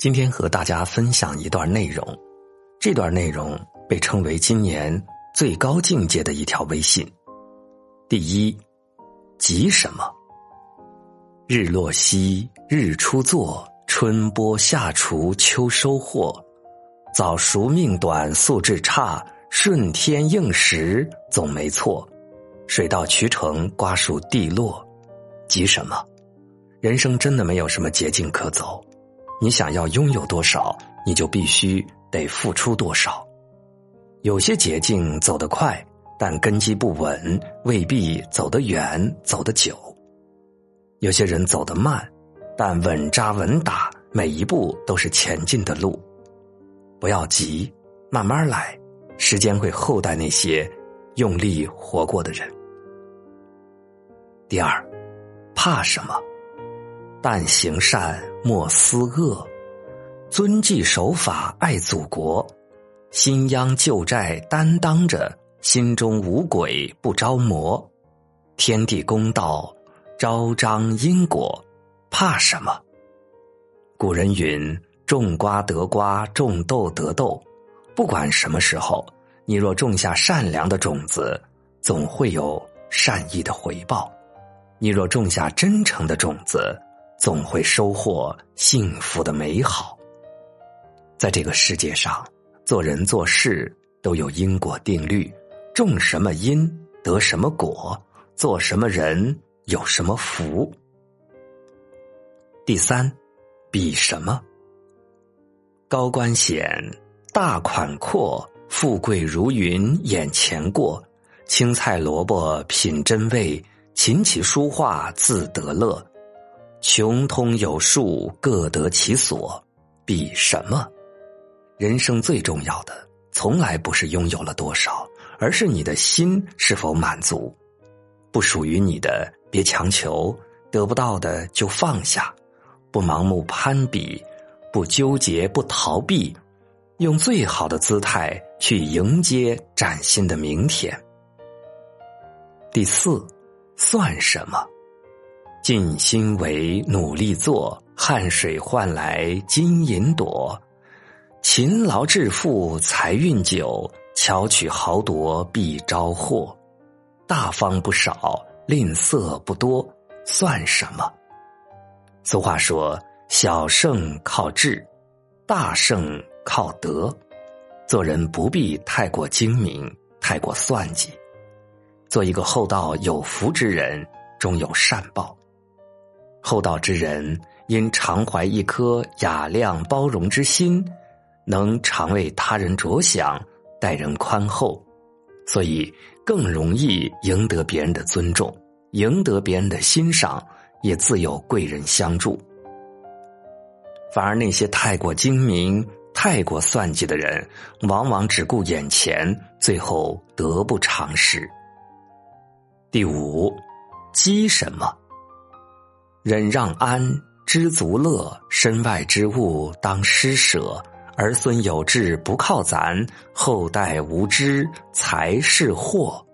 今天和大家分享一段内容，这段内容被称为今年最高境界的一条微信。第一，急什么？日落西，日出作，春播夏锄，秋收获。早熟命短，素质差，顺天应时总没错。水到渠成，瓜熟蒂落，急什么？人生真的没有什么捷径可走，你想要拥有多少，你就必须得付出多少。有些捷径走得快，但根基不稳，未必走得远、走得久。有些人走得慢，但稳扎稳打，每一步都是前进的路。不要急，慢慢来，时间会厚待那些用力活过的人。第二，怕什么？但行善，莫思恶；遵纪守法，爱祖国；新秧旧债担当着，心中无鬼不招魔。天地公道，昭彰因果，怕什么？古人云：“种瓜得瓜，种豆得豆。”不管什么时候，你若种下善良的种子，总会有善意的回报。你若种下真诚的种子，总会收获幸福的美好。在这个世界上，做人做事都有因果定律，种什么因得什么果，做什么人有什么福。第三，比什么？高官显，大款阔，富贵如云眼前过，青菜萝卜品真味。琴棋书画自得乐，穷通有术各得其所，比什么？人生最重要的，从来不是拥有了多少，而是你的心是否满足。不属于你的，别强求；得不到的就放下。不盲目攀比，不纠结，不逃避，用最好的姿态去迎接崭新的明天。第四。算什么？尽心为，努力做，汗水换来金银朵。勤劳致富，财运久；巧取豪夺，必招祸。大方不少，吝啬不多，算什么？俗话说：“小胜靠智，大胜靠德。”做人不必太过精明，太过算计。做一个厚道有福之人，终有善报。厚道之人因常怀一颗雅量包容之心，能常为他人着想，待人宽厚，所以更容易赢得别人的尊重，赢得别人的欣赏，也自有贵人相助。反而那些太过精明、太过算计的人，往往只顾眼前，最后得不偿失。第五，积什么？忍让安，知足乐。身外之物当施舍。儿孙有志不靠咱，后代无知才是祸。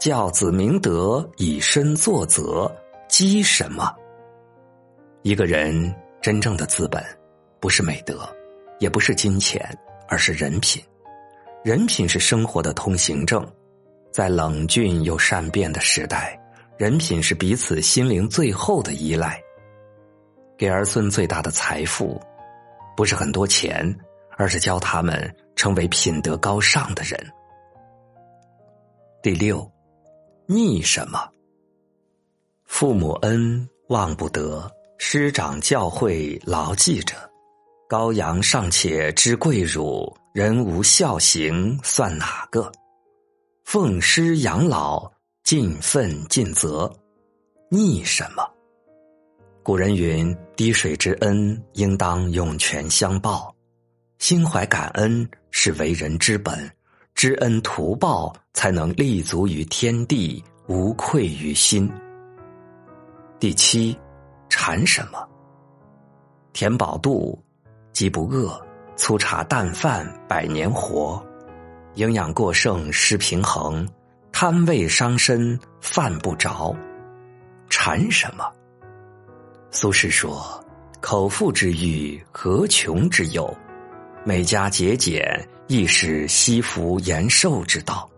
教子明德，以身作则。积什么？一个人真正的资本，不是美德，也不是金钱，而是人品。人品是生活的通行证。在冷峻又善变的时代，人品是彼此心灵最后的依赖。给儿孙最大的财富，不是很多钱，而是教他们成为品德高尚的人。第六，逆什么？父母恩忘不得，师长教诲牢记着。羔羊尚且知跪乳，人无孝行算哪个？奉师养老，尽分尽责，逆什么？古人云：“滴水之恩，应当涌泉相报。”心怀感恩是为人之本，知恩图报才能立足于天地，无愧于心。第七，馋什么？填饱肚，饥不饿；粗茶淡饭，百年活。营养过剩失平衡，贪味伤身犯不着，馋什么？苏轼说：“口腹之欲何穷之有？每家节俭亦是惜福延寿之道。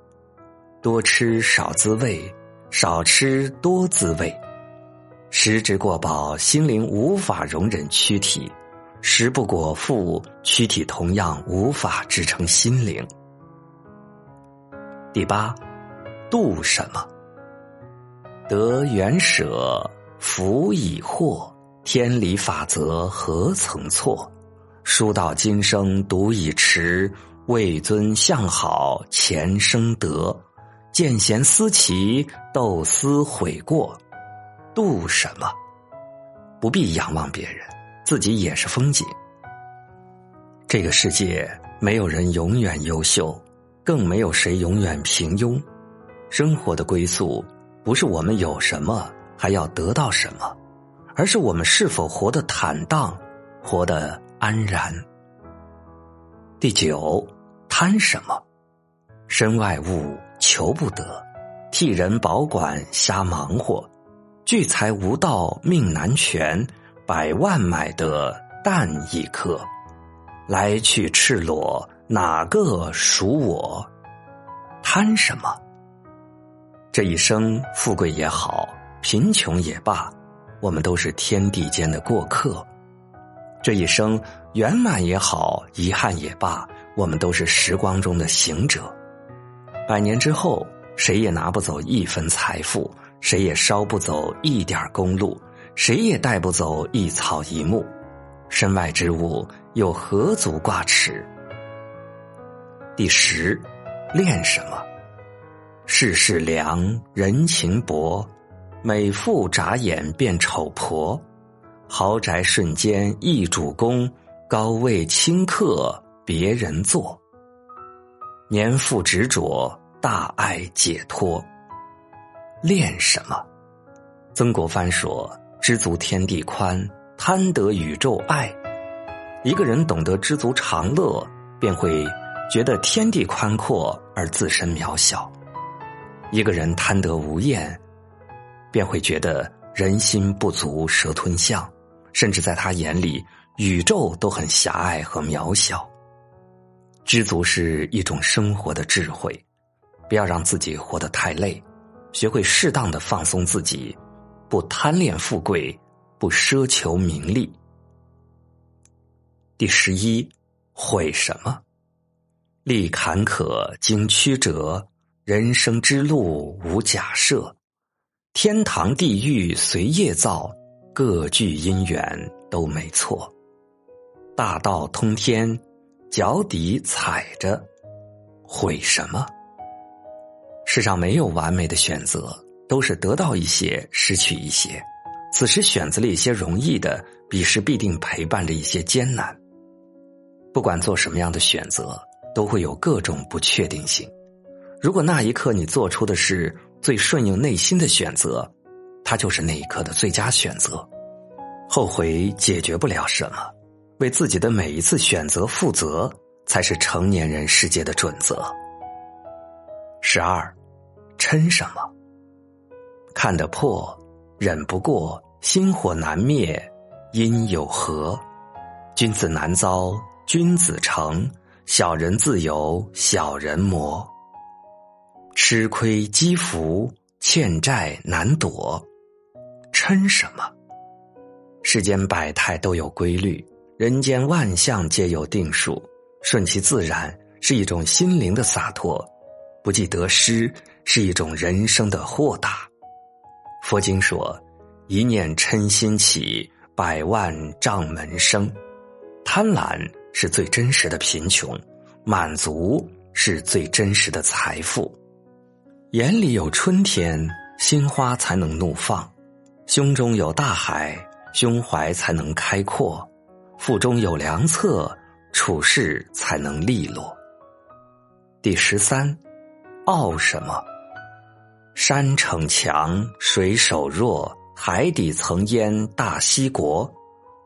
多吃少滋味，少吃多滋味。食之过饱，心灵无法容忍躯体；食不果腹，躯体同样无法支撑心灵。第八，度什么？得缘舍，福已获。天理法则何曾错？书到今生读已迟，位尊向好前生得。见贤思齐，斗思悔过。度什么？不必仰望别人，自己也是风景。这个世界没有人永远优秀，更没有谁永远平庸。生活的归宿，不是我们有什么还要得到什么。而是我们是否活得坦荡，活得安然？第九，贪什么？身外物求不得，替人保管瞎忙活，聚财无道命难全，百万买得蛋一颗，来去赤裸哪个属我？贪什么？这一生富贵也好，贫穷也罢。我们都是天地间的过客，这一生圆满也好，遗憾也罢，我们都是时光中的行者。百年之后，谁也拿不走一分财富，谁也烧不走一点公路，谁也带不走一草一木。身外之物又何足挂齿？第十，恋什么？世事凉，人情薄。美妇眨眼变丑婆，豪宅瞬间易主公，高位轻客别人坐。年富执着，大爱解脱。恋什么？曾国藩说：“知足天地宽，贪得宇宙爱。”一个人懂得知足常乐，便会觉得天地宽阔而自身渺小。一个人贪得无厌。便会觉得人心不足蛇吞象，甚至在他眼里，宇宙都很狭隘和渺小。知足是一种生活的智慧，不要让自己活得太累，学会适当的放松自己，不贪恋富贵，不奢求名利。第十一，悔什么？历坎坷经曲折，人生之路无假设。天堂地狱随业造，各具因缘都没错。大道通天，脚底踩着，悔什么？世上没有完美的选择，都是得到一些，失去一些。此时选择了一些容易的，彼时必定陪伴着一些艰难。不管做什么样的选择，都会有各种不确定性。如果那一刻你做出的是。最顺应内心的选择，它就是那一刻的最佳选择。后悔解决不了什么，为自己的每一次选择负责，才是成年人世界的准则。十二，嗔什么？看得破，忍不过，心火难灭，因有何？君子难遭，君子成；小人自有小人磨。吃亏积福，欠债难躲，嗔什么？世间百态都有规律，人间万象皆有定数，顺其自然是一种心灵的洒脱，不计得失是一种人生的豁达。佛经说：“一念嗔心起，百万障门生。”贪婪是最真实的贫穷，满足是最真实的财富。眼里有春天，心花才能怒放；胸中有大海，胸怀才能开阔；腹中有良策，处事才能利落。第十三，傲什么？山逞强，水守弱，海底层淹大西国。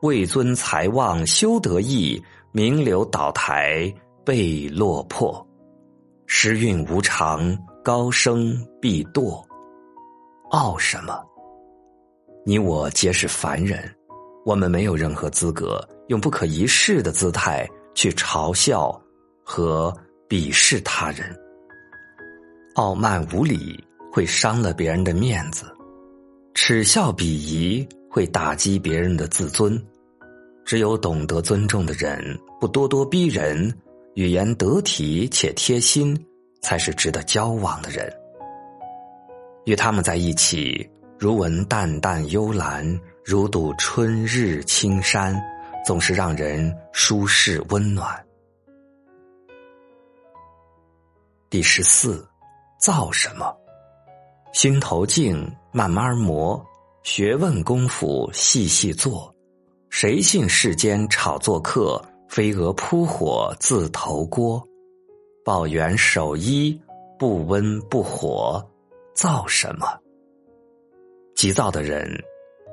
位尊财旺修得意，名流倒台被落魄。时运无常。高升必堕，傲什么？你我皆是凡人，我们没有任何资格用不可一世的姿态去嘲笑和鄙视他人。傲慢无礼会伤了别人的面子，耻笑鄙夷会打击别人的自尊。只有懂得尊重的人，不咄咄逼人，语言得体且贴心，才是值得交往的人。与他们在一起，如闻淡淡幽兰，如睹春日青山，总是让人舒适温暖。第十四，造什么？心头静，慢慢磨，学问功夫细细做。谁信世间炒作客？飞蛾扑火自投锅。抱元守一，不温不火，造什么？急躁的人，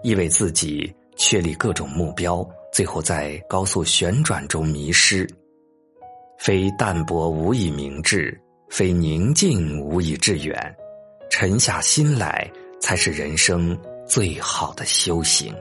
意为自己确立各种目标，最后在高速旋转中迷失。非淡泊无以明志，非宁静无以致远。沉下心来，才是人生最好的修行。